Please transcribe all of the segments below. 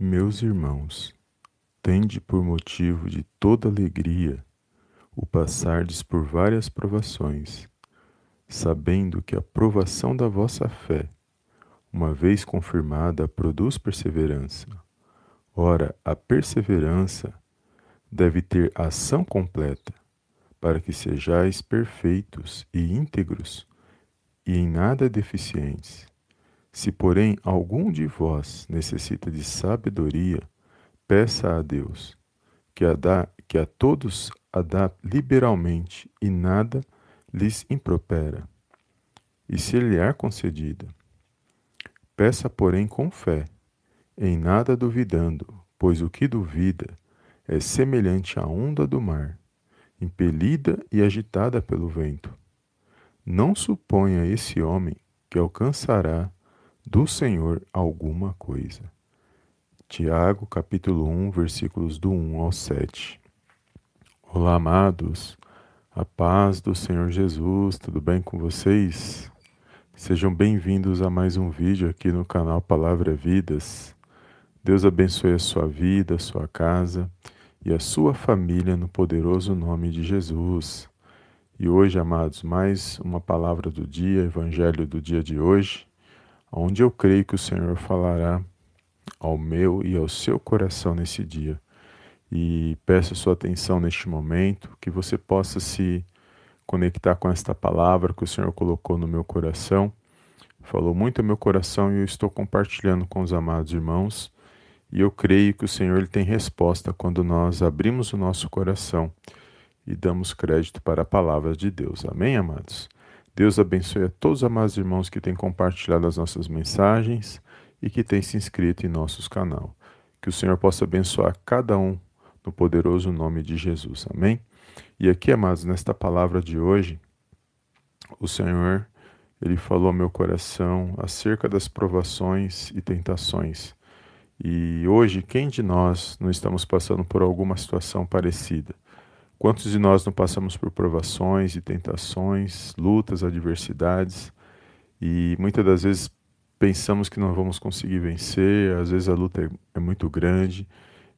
Meus irmãos, tende por motivo de toda alegria o passardes por várias provações, sabendo que a provação da vossa fé, uma vez confirmada, produz perseverança. Ora, a perseverança deve ter ação completa, para que sejais perfeitos e íntegros e em nada deficientes. Se, porém, algum de vós necessita de sabedoria, peça a Deus, que a, dá, que a todos a dá liberalmente e nada lhes impropera. E se lhe é concedida, peça, porém, com fé, em nada duvidando, pois o que duvida é semelhante à onda do mar, impelida e agitada pelo vento. Não suponha esse homem que alcançará do Senhor alguma coisa. Tiago, capítulo 1, versículos do 1 ao 7. Olá, amados. A paz do Senhor Jesus, tudo bem com vocês? Sejam bem-vindos a mais um vídeo aqui no canal Palavra Vidas. Deus abençoe a sua vida, a sua casa e a sua família no poderoso nome de Jesus. E hoje, amados, mais uma palavra do dia, evangelho do dia de hoje, onde eu creio que o Senhor falará ao meu e ao seu coração nesse dia. E peço sua atenção neste momento, que você possa se conectar com esta palavra que o Senhor colocou no meu coração. Falou muito ao meu coração e eu estou compartilhando com os amados irmãos. E eu creio que o Senhor ele tem resposta quando nós abrimos o nosso coração e damos crédito para a palavra de Deus. Amém, amados? Deus abençoe a todos os amados irmãos que têm compartilhado as nossas mensagens e que têm se inscrito em nossos canal. Que o Senhor possa abençoar cada um no poderoso nome de Jesus. Amém? E aqui, amados, nesta palavra de hoje, o Senhor, ele falou ao meu coração acerca das provações e tentações. E hoje, quem de nós não estamos passando por alguma situação parecida? Quantos de nós não passamos por provações e tentações, lutas, adversidades e muitas das vezes pensamos que não vamos conseguir vencer, às vezes a luta é, é muito grande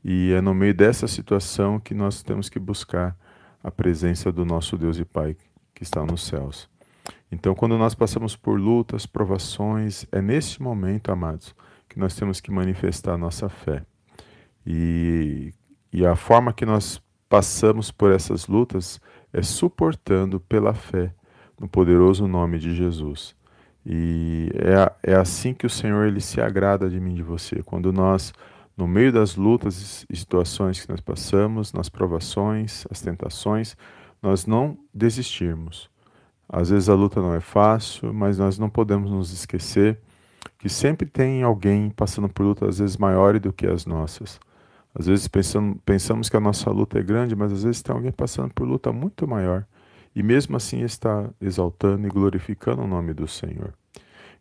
e é no meio dessa situação que nós temos que buscar a presença do nosso Deus e Pai que está nos céus. Então, quando nós passamos por lutas, provações, é nesse momento, amados, que nós temos que manifestar a nossa fé. E, e a forma que nós passamos por essas lutas é suportando pela fé no poderoso nome de Jesus. E é, é assim que o Senhor ele se agrada de mim, de você. Quando nós, no meio das lutas e situações que nós passamos, nas provações, as tentações, nós não desistirmos. Às vezes a luta não é fácil, mas nós não podemos nos esquecer que sempre tem alguém passando por lutas às vezes maiores do que as nossas. Às vezes pensamos, pensamos que a nossa luta é grande, mas às vezes tem alguém passando por luta muito maior e mesmo assim está exaltando e glorificando o nome do Senhor.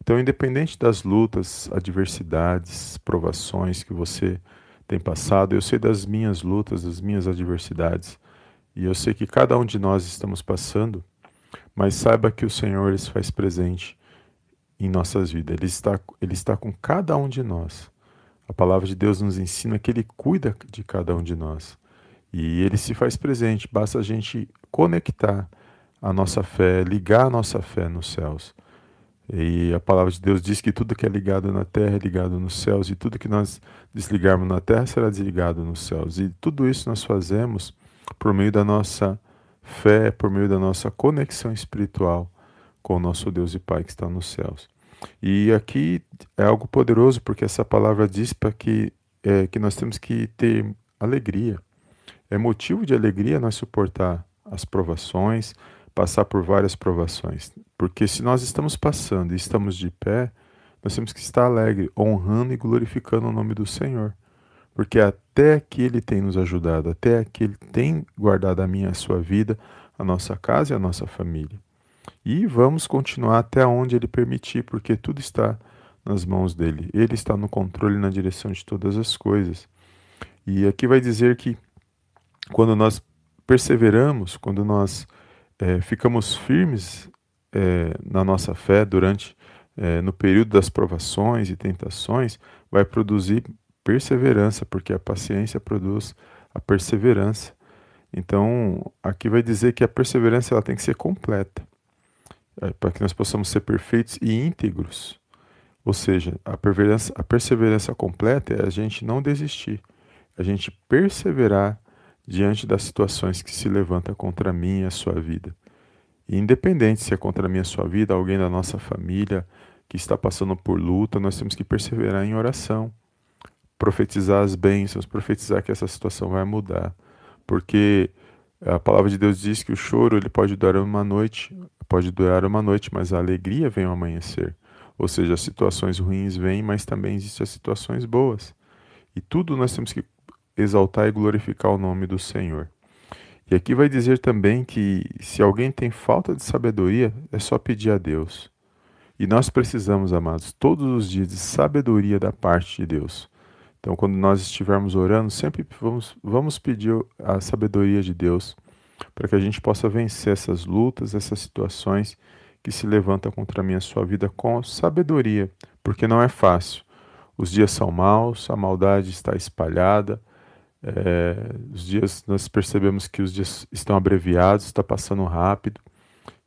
Então, independente das lutas, adversidades, provações que você tem passado, eu sei das minhas lutas, das minhas adversidades, e eu sei que cada um de nós estamos passando, mas saiba que o Senhor se faz presente em nossas vidas. Ele está, ele está com cada um de nós. A palavra de Deus nos ensina que Ele cuida de cada um de nós. E Ele se faz presente, basta a gente conectar a nossa fé, ligar a nossa fé nos céus. E a palavra de Deus diz que tudo que é ligado na terra é ligado nos céus, e tudo que nós desligarmos na terra será desligado nos céus. E tudo isso nós fazemos por meio da nossa fé, por meio da nossa conexão espiritual com o nosso Deus e Pai que está nos céus. E aqui é algo poderoso, porque essa palavra diz para que, é, que nós temos que ter alegria. É motivo de alegria nós suportar as provações, passar por várias provações. Porque se nós estamos passando e estamos de pé, nós temos que estar alegre, honrando e glorificando o nome do Senhor. Porque até aqui Ele tem nos ajudado, até aqui Ele tem guardado a minha a sua vida, a nossa casa e a nossa família. E vamos continuar até onde Ele permitir, porque tudo está nas mãos dele. Ele está no controle na direção de todas as coisas. E aqui vai dizer que quando nós perseveramos, quando nós é, ficamos firmes é, na nossa fé durante é, no período das provações e tentações, vai produzir perseverança, porque a paciência produz a perseverança. Então, aqui vai dizer que a perseverança ela tem que ser completa, é, para que nós possamos ser perfeitos e íntegros. Ou seja, a perseverança, a perseverança completa é a gente não desistir, a gente perseverar diante das situações que se levantam contra mim e a sua vida. E independente se é contra mim e a sua vida, alguém da nossa família que está passando por luta, nós temos que perseverar em oração, profetizar as bênçãos, profetizar que essa situação vai mudar porque a palavra de Deus diz que o choro ele pode durar uma noite, pode durar uma noite, mas a alegria vem ao amanhecer. Ou seja, as situações ruins vêm, mas também existem as situações boas. E tudo nós temos que exaltar e glorificar o nome do Senhor. E aqui vai dizer também que se alguém tem falta de sabedoria, é só pedir a Deus. E nós precisamos, amados, todos os dias de sabedoria da parte de Deus. Então, quando nós estivermos orando, sempre vamos, vamos pedir a sabedoria de Deus para que a gente possa vencer essas lutas, essas situações que se levantam contra a minha sua vida com sabedoria, porque não é fácil. Os dias são maus, a maldade está espalhada, é, os dias nós percebemos que os dias estão abreviados, está passando rápido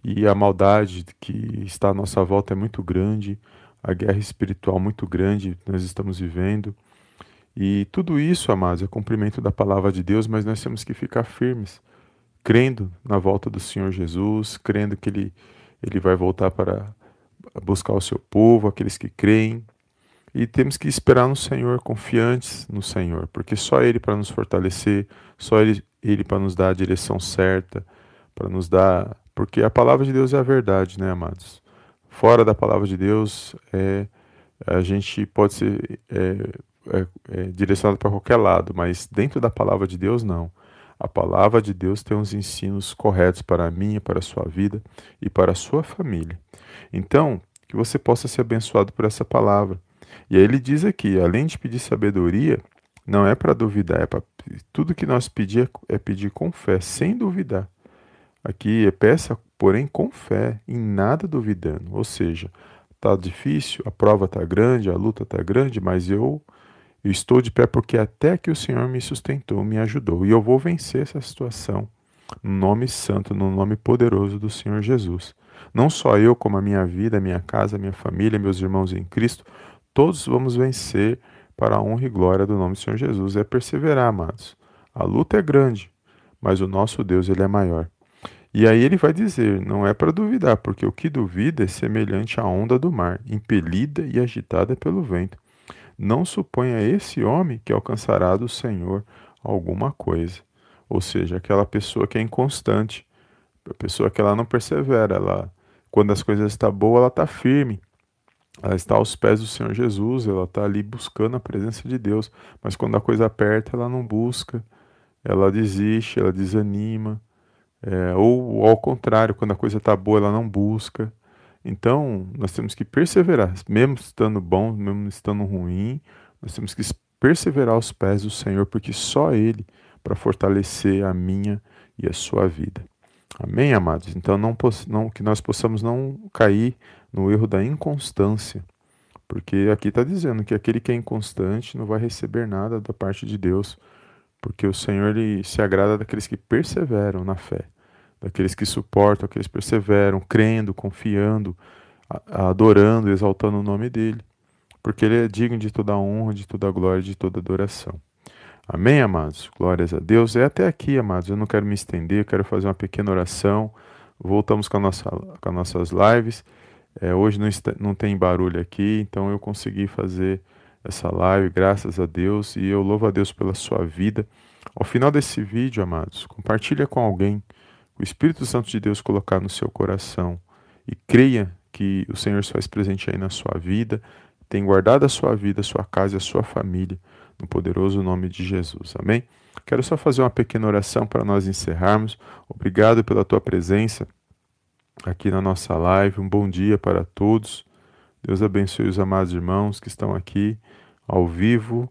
e a maldade que está à nossa volta é muito grande, a guerra espiritual muito grande nós estamos vivendo. E tudo isso, amados, é cumprimento da palavra de Deus, mas nós temos que ficar firmes, crendo na volta do Senhor Jesus, crendo que Ele, ele vai voltar para buscar o seu povo, aqueles que creem. E temos que esperar no Senhor, confiantes no Senhor, porque só Ele para nos fortalecer, só Ele, Ele para nos dar a direção certa, para nos dar. Porque a palavra de Deus é a verdade, né, amados? Fora da palavra de Deus, é, a gente pode ser. É, é, é direcionado para qualquer lado, mas dentro da palavra de Deus, não. A palavra de Deus tem uns ensinos corretos para a minha, para a sua vida e para a sua família. Então, que você possa ser abençoado por essa palavra. E aí ele diz aqui, além de pedir sabedoria, não é para duvidar, é para tudo que nós pedir é pedir com fé, sem duvidar. Aqui é peça, porém com fé, em nada duvidando. Ou seja, tá difícil, a prova tá grande, a luta tá grande, mas eu eu estou de pé porque até que o Senhor me sustentou, me ajudou. E eu vou vencer essa situação no nome santo, no nome poderoso do Senhor Jesus. Não só eu, como a minha vida, a minha casa, a minha família, meus irmãos em Cristo, todos vamos vencer para a honra e glória do nome do Senhor Jesus. É perseverar, amados. A luta é grande, mas o nosso Deus ele é maior. E aí ele vai dizer: não é para duvidar, porque o que duvida é semelhante à onda do mar, impelida e agitada pelo vento. Não suponha esse homem que alcançará do Senhor alguma coisa. Ou seja, aquela pessoa que é inconstante, a pessoa que ela não persevera, ela, quando as coisas estão boas, ela está firme, ela está aos pés do Senhor Jesus, ela está ali buscando a presença de Deus, mas quando a coisa aperta, ela não busca, ela desiste, ela desanima, é, ou ao contrário, quando a coisa está boa, ela não busca. Então, nós temos que perseverar, mesmo estando bom, mesmo estando ruim, nós temos que perseverar aos pés do Senhor, porque só Ele para fortalecer a minha e a sua vida. Amém, amados? Então, não, não, que nós possamos não cair no erro da inconstância, porque aqui está dizendo que aquele que é inconstante não vai receber nada da parte de Deus, porque o Senhor ele se agrada daqueles que perseveram na fé daqueles que suportam, aqueles que perseveram, crendo, confiando, adorando, exaltando o nome dele, porque ele é digno de toda honra, de toda glória, de toda adoração. Amém, amados? Glórias a Deus. É até aqui, amados. Eu não quero me estender, eu quero fazer uma pequena oração. Voltamos com, a nossa, com as nossas lives. É, hoje não, está, não tem barulho aqui, então eu consegui fazer essa live, graças a Deus, e eu louvo a Deus pela sua vida. Ao final desse vídeo, amados, compartilha com alguém o Espírito Santo de Deus colocar no seu coração e creia que o Senhor se faz presente aí na sua vida, tem guardado a sua vida, a sua casa e a sua família, no poderoso nome de Jesus. Amém? Quero só fazer uma pequena oração para nós encerrarmos. Obrigado pela tua presença aqui na nossa live. Um bom dia para todos. Deus abençoe os amados irmãos que estão aqui ao vivo.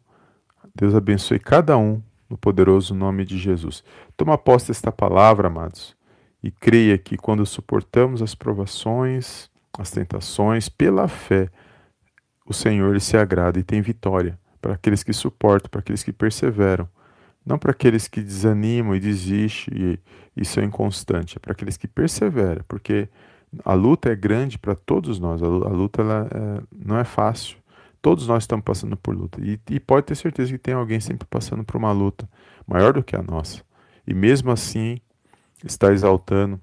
Deus abençoe cada um no poderoso nome de Jesus. Toma posse desta palavra, amados e creia que quando suportamos as provações, as tentações, pela fé, o Senhor se agrada e tem vitória para aqueles que suportam, para aqueles que perseveram. Não para aqueles que desanimam e desistem e, e são inconstantes, é para aqueles que perseveram, porque a luta é grande para todos nós, a luta ela, é, não é fácil. Todos nós estamos passando por luta. E, e, pode ter certeza que tem alguém sempre passando por uma luta maior do que a nossa. E mesmo assim, está exaltando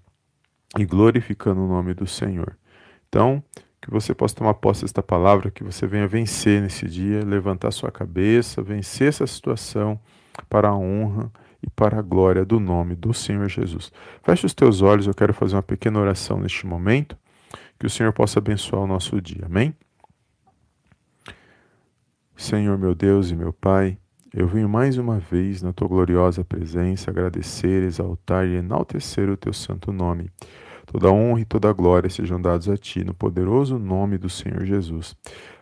e glorificando o nome do Senhor. Então, que você possa tomar posse desta palavra, que você venha vencer nesse dia, levantar sua cabeça, vencer essa situação para a honra e para a glória do nome do Senhor Jesus. Feche os teus olhos, eu quero fazer uma pequena oração neste momento, que o Senhor possa abençoar o nosso dia. Amém? Senhor meu Deus e meu Pai, eu venho mais uma vez na tua gloriosa presença agradecer, exaltar e enaltecer o teu santo nome. Toda honra e toda glória sejam dados a ti no poderoso nome do Senhor Jesus.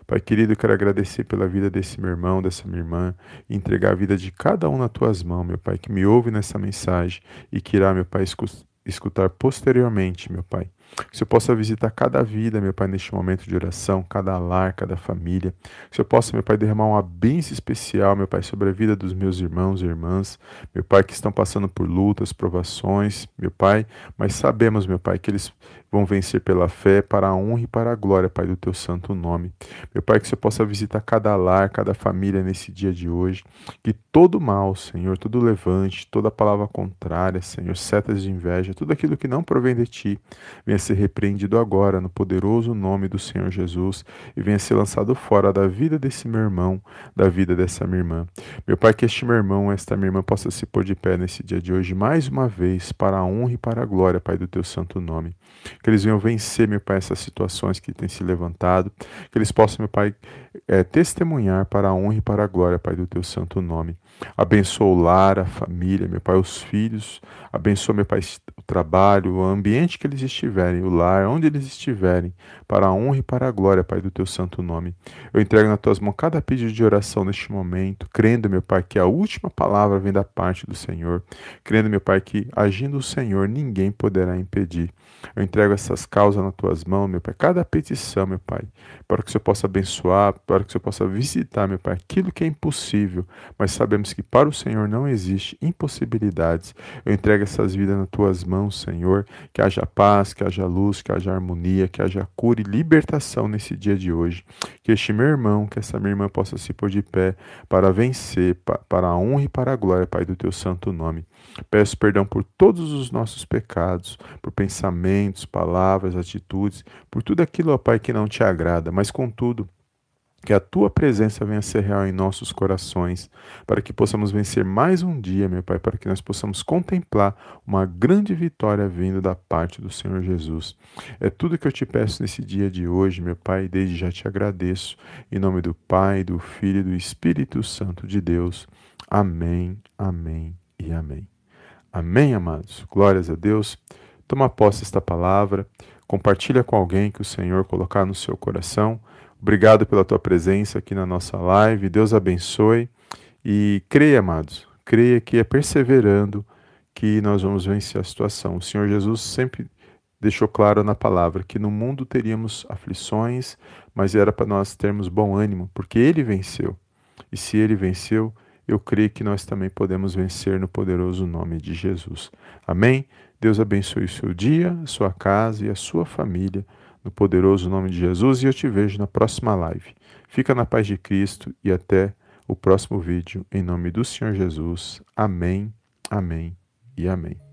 Pai querido, quero agradecer pela vida desse meu irmão, dessa minha irmã, e entregar a vida de cada um nas tuas mãos, meu Pai, que me ouve nessa mensagem e que irá, meu Pai, escutar posteriormente, meu Pai. Que o Senhor possa visitar cada vida, meu Pai, neste momento de oração, cada lar, cada família. Que o Senhor possa, meu Pai, derramar uma bênção especial, meu Pai, sobre a vida dos meus irmãos e irmãs, meu Pai, que estão passando por lutas, provações, meu Pai, mas sabemos, meu Pai, que eles vão vencer pela fé, para a honra e para a glória, Pai, do teu santo nome. Meu Pai, que você possa visitar cada lar, cada família nesse dia de hoje, que todo mal, Senhor, todo levante, toda palavra contrária, Senhor, setas de inveja, tudo aquilo que não provém de ti, venha ser repreendido agora no poderoso nome do Senhor Jesus e venha ser lançado fora da vida desse meu irmão, da vida dessa minha irmã. Meu Pai, que este meu irmão, esta minha irmã possa se pôr de pé nesse dia de hoje mais uma vez, para a honra e para a glória, Pai, do teu santo nome que eles venham vencer, meu Pai, essas situações que têm se levantado, que eles possam, meu Pai, é, testemunhar para a honra e para a glória, Pai, do Teu santo nome. Abençoa o lar, a família, meu Pai, os filhos, abençoa, meu Pai, o trabalho, o ambiente que eles estiverem, o lar, onde eles estiverem, para a honra e para a glória, Pai, do Teu santo nome. Eu entrego nas Tuas mãos cada pedido de oração neste momento, crendo, meu Pai, que a última palavra vem da parte do Senhor, crendo, meu Pai, que agindo o Senhor, ninguém poderá impedir. Eu entrego essas causas nas tuas mãos, meu Pai, cada petição, meu Pai, para que o Senhor possa abençoar, para que o Senhor possa visitar, meu Pai, aquilo que é impossível, mas sabemos que para o Senhor não existe impossibilidades. Eu entrego essas vidas nas tuas mãos, Senhor, que haja paz, que haja luz, que haja harmonia, que haja cura e libertação nesse dia de hoje. Que este meu irmão, que essa minha irmã possa se pôr de pé para vencer, para a honra e para a glória, Pai, do teu santo nome. Peço perdão por todos os nossos pecados, por pensamentos, palavras, atitudes, por tudo aquilo, ó Pai, que não te agrada, mas contudo, que a tua presença venha ser real em nossos corações, para que possamos vencer mais um dia, meu Pai, para que nós possamos contemplar uma grande vitória vindo da parte do Senhor Jesus. É tudo que eu te peço nesse dia de hoje, meu Pai, e desde já te agradeço. Em nome do Pai, do Filho e do Espírito Santo de Deus. Amém, amém e amém. Amém, amados? Glórias a Deus. Toma posse desta palavra, compartilha com alguém que o Senhor colocar no seu coração. Obrigado pela tua presença aqui na nossa live. Deus abençoe e creia, amados, creia que é perseverando que nós vamos vencer a situação. O Senhor Jesus sempre deixou claro na palavra que no mundo teríamos aflições, mas era para nós termos bom ânimo, porque ele venceu. E se ele venceu, eu creio que nós também podemos vencer no poderoso nome de Jesus. Amém? Deus abençoe o seu dia, a sua casa e a sua família, no poderoso nome de Jesus, e eu te vejo na próxima live. Fica na paz de Cristo e até o próximo vídeo, em nome do Senhor Jesus. Amém, amém e amém.